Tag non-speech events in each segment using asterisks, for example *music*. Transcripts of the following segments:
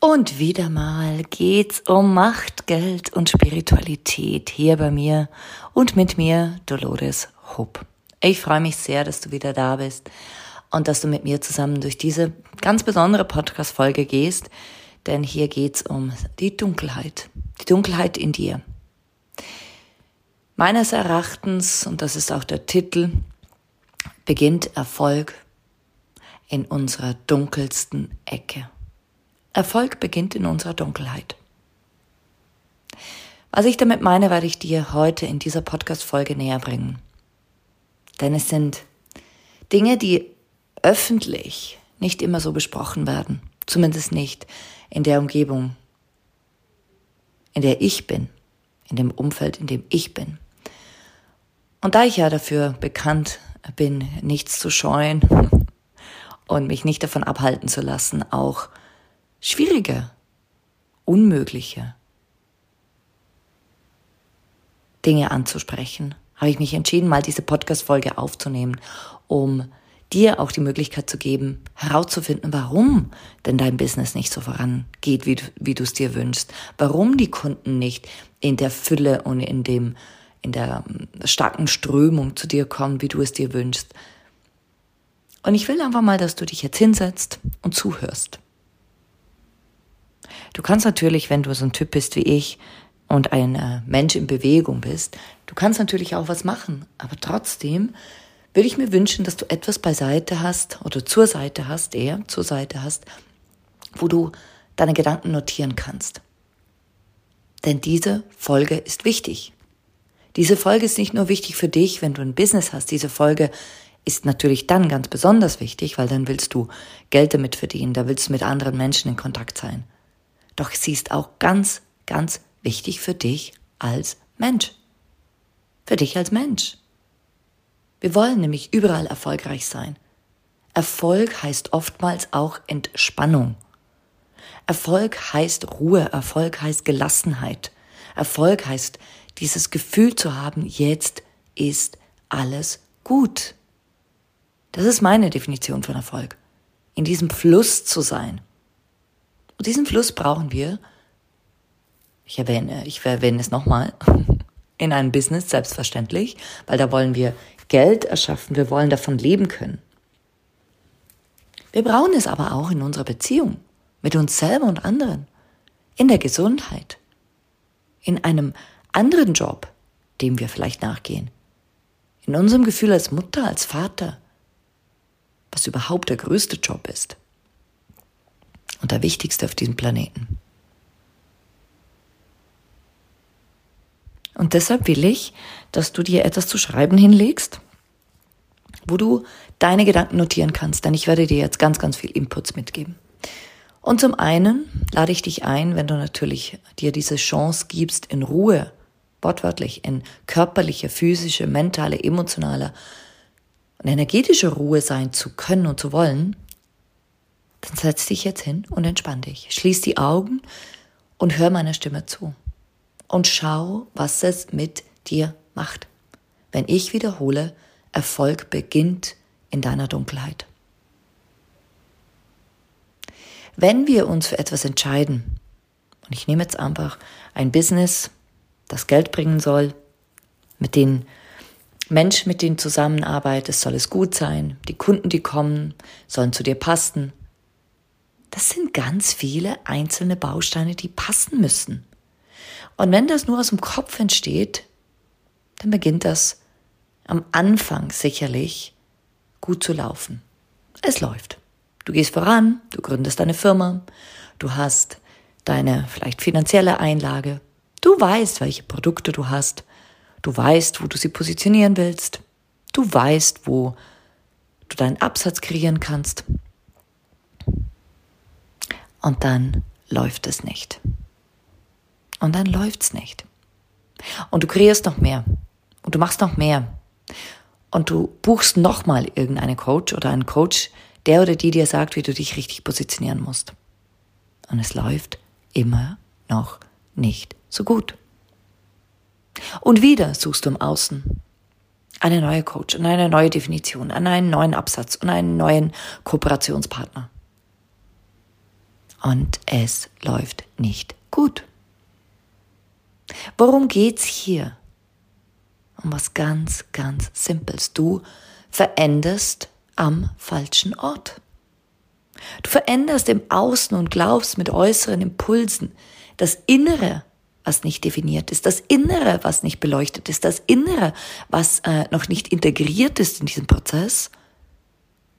Und wieder mal geht's um Macht, Geld und Spiritualität hier bei mir und mit mir Dolores Hope. Ich freue mich sehr, dass du wieder da bist und dass du mit mir zusammen durch diese ganz besondere Podcast-Folge gehst, denn hier geht's um die Dunkelheit, die Dunkelheit in dir. Meines Erachtens, und das ist auch der Titel, beginnt Erfolg in unserer dunkelsten Ecke. Erfolg beginnt in unserer Dunkelheit. Was ich damit meine, werde ich dir heute in dieser Podcast-Folge näher bringen. Denn es sind Dinge, die öffentlich nicht immer so besprochen werden. Zumindest nicht in der Umgebung, in der ich bin, in dem Umfeld, in dem ich bin. Und da ich ja dafür bekannt bin, nichts zu scheuen *laughs* und mich nicht davon abhalten zu lassen, auch schwierige, unmögliche Dinge anzusprechen, habe ich mich entschieden, mal diese Podcast-Folge aufzunehmen, um dir auch die Möglichkeit zu geben, herauszufinden, warum denn dein Business nicht so vorangeht, wie, wie du es dir wünschst, warum die Kunden nicht in der Fülle und in dem, in der ähm, starken Strömung zu dir kommen, wie du es dir wünschst. Und ich will einfach mal, dass du dich jetzt hinsetzt und zuhörst. Du kannst natürlich, wenn du so ein Typ bist wie ich und ein äh, Mensch in Bewegung bist, du kannst natürlich auch was machen. Aber trotzdem würde ich mir wünschen, dass du etwas beiseite hast oder zur Seite hast, eher zur Seite hast, wo du deine Gedanken notieren kannst. Denn diese Folge ist wichtig. Diese Folge ist nicht nur wichtig für dich, wenn du ein Business hast. Diese Folge ist natürlich dann ganz besonders wichtig, weil dann willst du Geld damit verdienen, da willst du mit anderen Menschen in Kontakt sein. Doch sie ist auch ganz, ganz wichtig für dich als Mensch. Für dich als Mensch. Wir wollen nämlich überall erfolgreich sein. Erfolg heißt oftmals auch Entspannung. Erfolg heißt Ruhe, Erfolg heißt Gelassenheit. Erfolg heißt dieses Gefühl zu haben, jetzt ist alles gut. Das ist meine Definition von Erfolg. In diesem Fluss zu sein. Und diesen Fluss brauchen wir, ich erwähne, ich erwähne es nochmal, *laughs* in einem Business selbstverständlich, weil da wollen wir Geld erschaffen, wir wollen davon leben können. Wir brauchen es aber auch in unserer Beziehung. Mit uns selber und anderen, in der Gesundheit, in einem anderen Job, dem wir vielleicht nachgehen, in unserem Gefühl als Mutter, als Vater, was überhaupt der größte Job ist und der wichtigste auf diesem Planeten. Und deshalb will ich, dass du dir etwas zu schreiben hinlegst, wo du deine Gedanken notieren kannst, denn ich werde dir jetzt ganz, ganz viel Inputs mitgeben. Und zum einen lade ich dich ein, wenn du natürlich dir diese Chance gibst, in Ruhe, wortwörtlich, in körperliche, physische, mentale, emotionale und energetische Ruhe sein zu können und zu wollen, dann setz dich jetzt hin und entspann dich. Schließ die Augen und hör meiner Stimme zu. Und schau, was es mit dir macht. Wenn ich wiederhole, Erfolg beginnt in deiner Dunkelheit. Wenn wir uns für etwas entscheiden, und ich nehme jetzt einfach ein Business, das Geld bringen soll, mit den Menschen, mit denen zusammenarbeitest, soll es gut sein, die Kunden, die kommen, sollen zu dir passen, das sind ganz viele einzelne Bausteine, die passen müssen. Und wenn das nur aus dem Kopf entsteht, dann beginnt das am Anfang sicherlich gut zu laufen. Es läuft. Du gehst voran, du gründest deine Firma, du hast deine vielleicht finanzielle Einlage, du weißt, welche Produkte du hast, du weißt, wo du sie positionieren willst, du weißt, wo du deinen Absatz kreieren kannst. Und dann läuft es nicht. Und dann läuft's nicht. Und du kreierst noch mehr. Und du machst noch mehr. Und du buchst nochmal irgendeinen Coach oder einen Coach, der oder die dir sagt, wie du dich richtig positionieren musst. Und es läuft immer noch nicht so gut. Und wieder suchst du im Außen eine neue Coach und eine neue Definition, an einen neuen Absatz und einen neuen Kooperationspartner. Und es läuft nicht gut. Worum geht's hier? Um was ganz, ganz Simples. Du veränderst am falschen Ort. Du veränderst im Außen und glaubst mit äußeren Impulsen das Innere, was nicht definiert ist, das Innere, was nicht beleuchtet ist, das Innere, was äh, noch nicht integriert ist in diesem Prozess,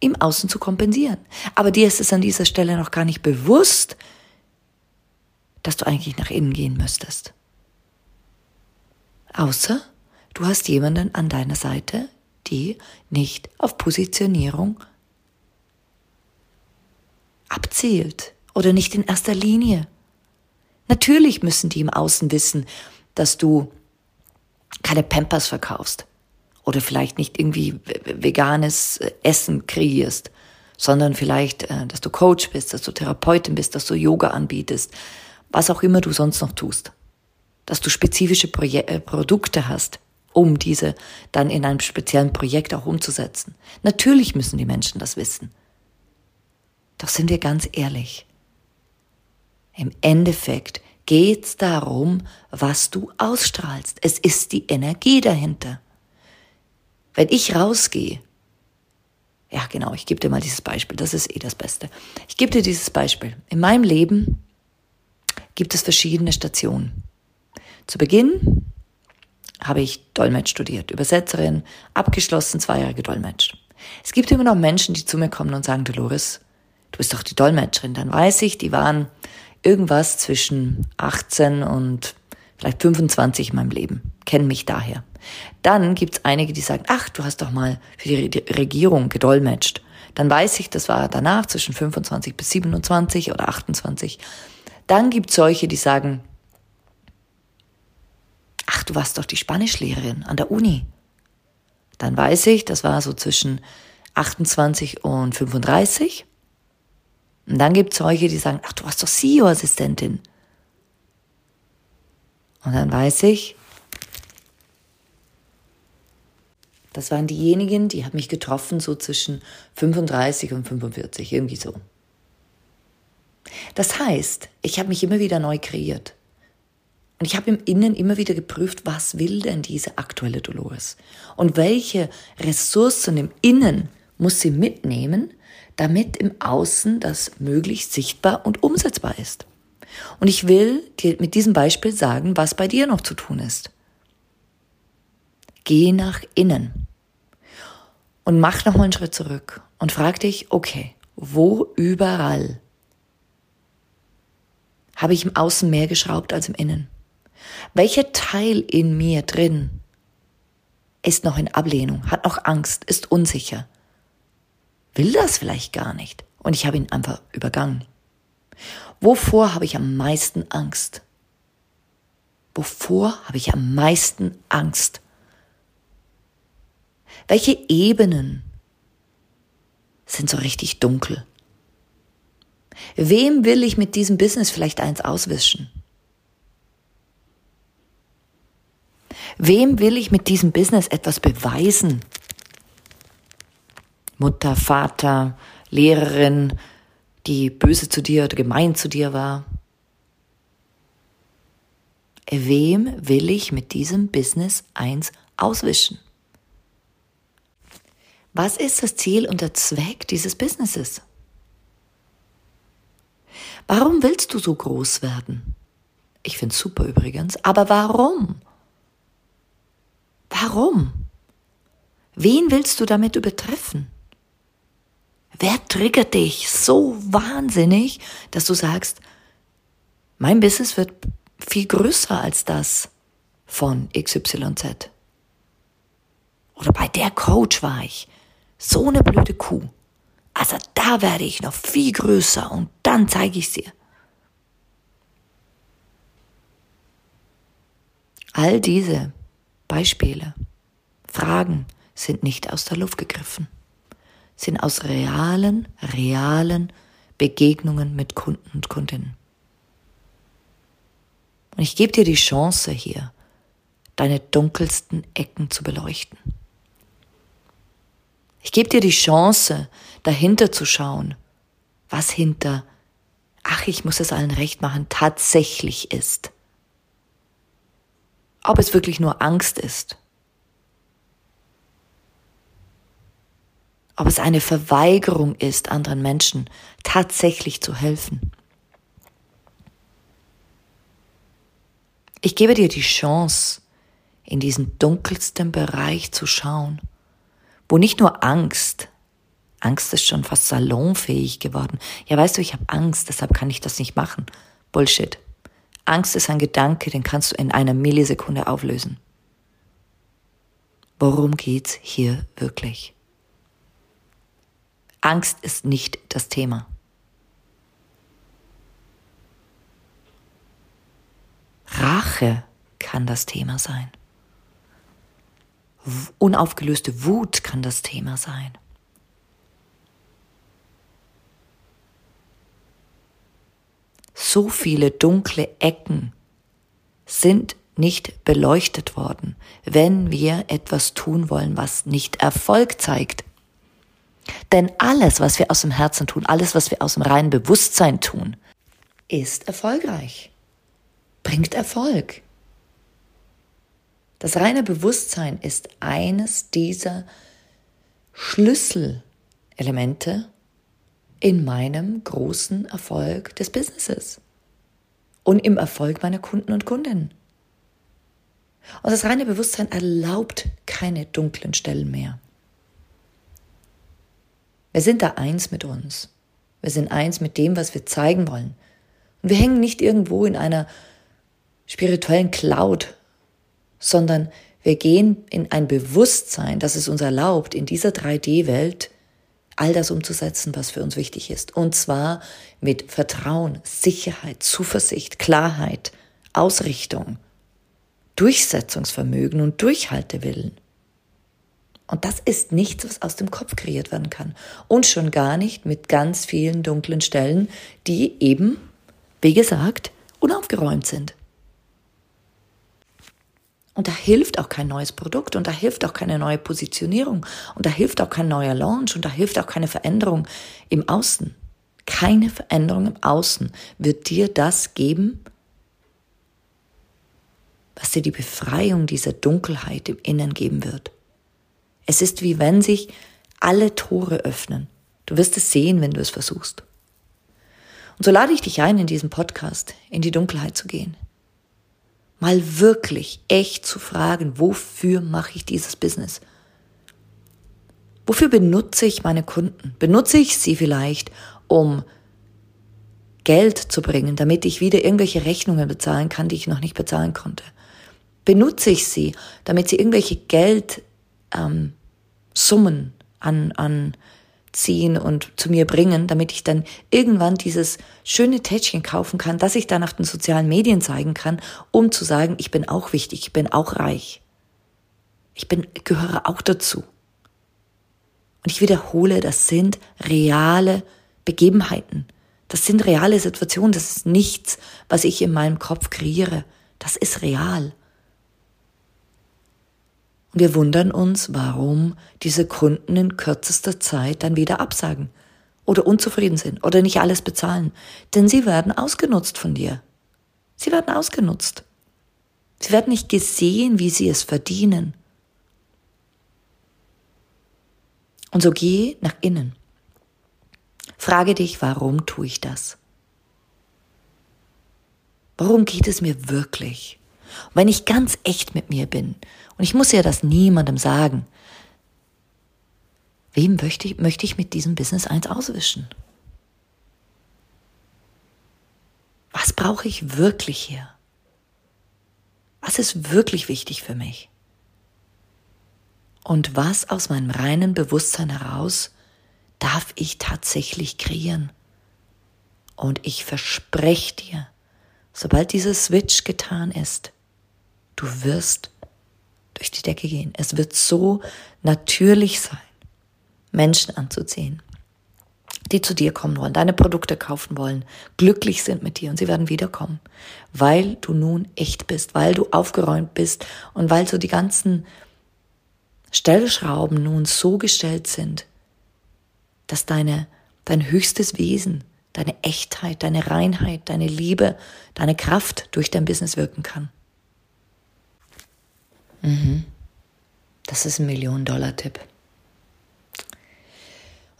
im Außen zu kompensieren. Aber dir ist es an dieser Stelle noch gar nicht bewusst, dass du eigentlich nach innen gehen müsstest. Außer du hast jemanden an deiner Seite, die nicht auf Positionierung abzielt oder nicht in erster Linie. Natürlich müssen die im Außen wissen, dass du keine Pampers verkaufst oder vielleicht nicht irgendwie veganes Essen kreierst, sondern vielleicht, äh, dass du Coach bist, dass du Therapeutin bist, dass du Yoga anbietest, was auch immer du sonst noch tust dass du spezifische Proje äh, Produkte hast, um diese dann in einem speziellen Projekt auch umzusetzen. Natürlich müssen die Menschen das wissen. Doch sind wir ganz ehrlich. Im Endeffekt geht es darum, was du ausstrahlst. Es ist die Energie dahinter. Wenn ich rausgehe, ja genau, ich gebe dir mal dieses Beispiel, das ist eh das Beste. Ich gebe dir dieses Beispiel. In meinem Leben gibt es verschiedene Stationen. Zu Beginn habe ich Dolmetsch studiert, Übersetzerin, abgeschlossen, zwei Jahre gedolmetscht. Es gibt immer noch Menschen, die zu mir kommen und sagen, Dolores, du bist doch die Dolmetscherin. Dann weiß ich, die waren irgendwas zwischen 18 und vielleicht 25 in meinem Leben, kennen mich daher. Dann gibt es einige, die sagen, ach, du hast doch mal für die Regierung gedolmetscht. Dann weiß ich, das war danach zwischen 25 bis 27 oder 28. Dann gibt es solche, die sagen, ach, du warst doch die Spanischlehrerin an der Uni. Dann weiß ich, das war so zwischen 28 und 35. Und dann gibt es solche, die sagen, ach, du warst doch CEO-Assistentin. Und dann weiß ich, das waren diejenigen, die haben mich getroffen so zwischen 35 und 45, irgendwie so. Das heißt, ich habe mich immer wieder neu kreiert. Und ich habe im Innen immer wieder geprüft, was will denn diese aktuelle Dolores? Und welche Ressourcen im Innen muss sie mitnehmen, damit im Außen das möglichst sichtbar und umsetzbar ist? Und ich will dir mit diesem Beispiel sagen, was bei dir noch zu tun ist. Geh nach innen und mach nochmal einen Schritt zurück und frag dich, okay, wo überall habe ich im Außen mehr geschraubt als im Innen? Welcher Teil in mir drin ist noch in Ablehnung, hat noch Angst, ist unsicher, will das vielleicht gar nicht und ich habe ihn einfach übergangen. Wovor habe ich am meisten Angst? Wovor habe ich am meisten Angst? Welche Ebenen sind so richtig dunkel? Wem will ich mit diesem Business vielleicht eins auswischen? Wem will ich mit diesem Business etwas beweisen? Mutter, Vater, Lehrerin, die böse zu dir oder gemein zu dir war. Wem will ich mit diesem Business eins auswischen? Was ist das Ziel und der Zweck dieses Businesses? Warum willst du so groß werden? Ich finde es super übrigens. Aber warum? Warum? Wen willst du damit übertreffen? Wer triggert dich so wahnsinnig, dass du sagst, mein Business wird viel größer als das von XYZ? Oder bei der Coach war ich. So eine blöde Kuh. Also da werde ich noch viel größer und dann zeige ich dir. All diese Beispiele, Fragen sind nicht aus der Luft gegriffen, sind aus realen, realen Begegnungen mit Kunden und Kundinnen. Und ich gebe dir die Chance hier, deine dunkelsten Ecken zu beleuchten. Ich gebe dir die Chance, dahinter zu schauen, was hinter, ach, ich muss es allen recht machen, tatsächlich ist. Ob es wirklich nur Angst ist. Ob es eine Verweigerung ist, anderen Menschen tatsächlich zu helfen. Ich gebe dir die Chance, in diesen dunkelsten Bereich zu schauen, wo nicht nur Angst, Angst ist schon fast salonfähig geworden. Ja, weißt du, ich habe Angst, deshalb kann ich das nicht machen. Bullshit. Angst ist ein Gedanke, den kannst du in einer Millisekunde auflösen. Worum geht's hier wirklich? Angst ist nicht das Thema. Rache kann das Thema sein. Unaufgelöste Wut kann das Thema sein. so viele dunkle Ecken sind nicht beleuchtet worden, wenn wir etwas tun wollen, was nicht Erfolg zeigt. Denn alles, was wir aus dem Herzen tun, alles, was wir aus dem reinen Bewusstsein tun, ist erfolgreich, bringt Erfolg. Das reine Bewusstsein ist eines dieser Schlüsselelemente, in meinem großen Erfolg des Businesses und im Erfolg meiner Kunden und Kundinnen. Und das reine Bewusstsein erlaubt keine dunklen Stellen mehr. Wir sind da eins mit uns. Wir sind eins mit dem, was wir zeigen wollen. Und wir hängen nicht irgendwo in einer spirituellen Cloud, sondern wir gehen in ein Bewusstsein, das es uns erlaubt, in dieser 3D-Welt all das umzusetzen, was für uns wichtig ist. Und zwar mit Vertrauen, Sicherheit, Zuversicht, Klarheit, Ausrichtung, Durchsetzungsvermögen und Durchhaltewillen. Und das ist nichts, was aus dem Kopf kreiert werden kann. Und schon gar nicht mit ganz vielen dunklen Stellen, die eben, wie gesagt, unaufgeräumt sind. Und da hilft auch kein neues Produkt und da hilft auch keine neue Positionierung und da hilft auch kein neuer Launch und da hilft auch keine Veränderung im Außen. Keine Veränderung im Außen wird dir das geben, was dir die Befreiung dieser Dunkelheit im Innen geben wird. Es ist wie wenn sich alle Tore öffnen. Du wirst es sehen, wenn du es versuchst. Und so lade ich dich ein, in diesem Podcast in die Dunkelheit zu gehen, mal wirklich echt zu fragen, wofür mache ich dieses Business? Wofür benutze ich meine Kunden? Benutze ich sie vielleicht, um Geld zu bringen, damit ich wieder irgendwelche Rechnungen bezahlen kann, die ich noch nicht bezahlen konnte? Benutze ich sie, damit sie irgendwelche Geldsummen ähm, an, an ziehen und zu mir bringen, damit ich dann irgendwann dieses schöne Tätschchen kaufen kann, das ich dann auf den sozialen Medien zeigen kann, um zu sagen, ich bin auch wichtig, ich bin auch reich. Ich bin, gehöre auch dazu. Und ich wiederhole, das sind reale Begebenheiten. Das sind reale Situationen. Das ist nichts, was ich in meinem Kopf kreiere. Das ist real. Wir wundern uns, warum diese Kunden in kürzester Zeit dann wieder absagen oder unzufrieden sind oder nicht alles bezahlen. Denn sie werden ausgenutzt von dir. Sie werden ausgenutzt. Sie werden nicht gesehen, wie sie es verdienen. Und so geh nach innen. Frage dich, warum tue ich das? Worum geht es mir wirklich? Wenn ich ganz echt mit mir bin, und ich muss ja das niemandem sagen, wem möchte ich, möchte ich mit diesem Business eins auswischen? Was brauche ich wirklich hier? Was ist wirklich wichtig für mich? Und was aus meinem reinen Bewusstsein heraus darf ich tatsächlich kreieren? Und ich verspreche dir, sobald dieser Switch getan ist, du wirst durch die Decke gehen. Es wird so natürlich sein, Menschen anzuziehen, die zu dir kommen wollen, deine Produkte kaufen wollen, glücklich sind mit dir und sie werden wiederkommen, weil du nun echt bist, weil du aufgeräumt bist und weil so die ganzen Stellschrauben nun so gestellt sind, dass deine, dein höchstes Wesen, deine Echtheit, deine Reinheit, deine Liebe, deine Kraft durch dein Business wirken kann. Mhm. Das ist ein Millionen-Dollar-Tipp.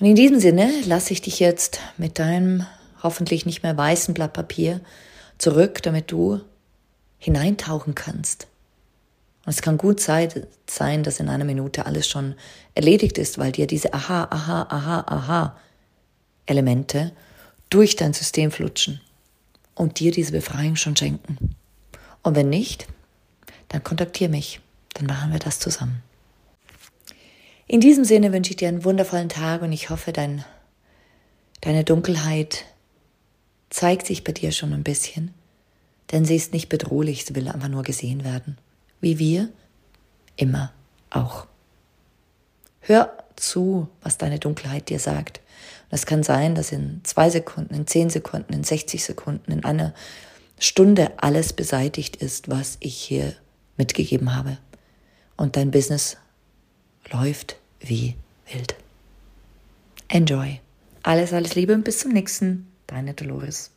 Und in diesem Sinne lasse ich dich jetzt mit deinem hoffentlich nicht mehr weißen Blatt Papier zurück, damit du hineintauchen kannst. Und es kann gut sein, dass in einer Minute alles schon erledigt ist, weil dir diese Aha, Aha, Aha, Aha Elemente durch dein System flutschen und dir diese Befreiung schon schenken. Und wenn nicht, dann kontaktiere mich, dann machen wir das zusammen. In diesem Sinne wünsche ich dir einen wundervollen Tag und ich hoffe, dein, deine Dunkelheit zeigt sich bei dir schon ein bisschen, denn sie ist nicht bedrohlich, sie will einfach nur gesehen werden, wie wir immer auch. Hör zu, was deine Dunkelheit dir sagt. Es kann sein, dass in zwei Sekunden, in zehn Sekunden, in 60 Sekunden, in einer Stunde alles beseitigt ist, was ich hier mitgegeben habe. Und dein Business läuft wie wild. Enjoy. Alles, alles Liebe und bis zum nächsten. Deine Dolores.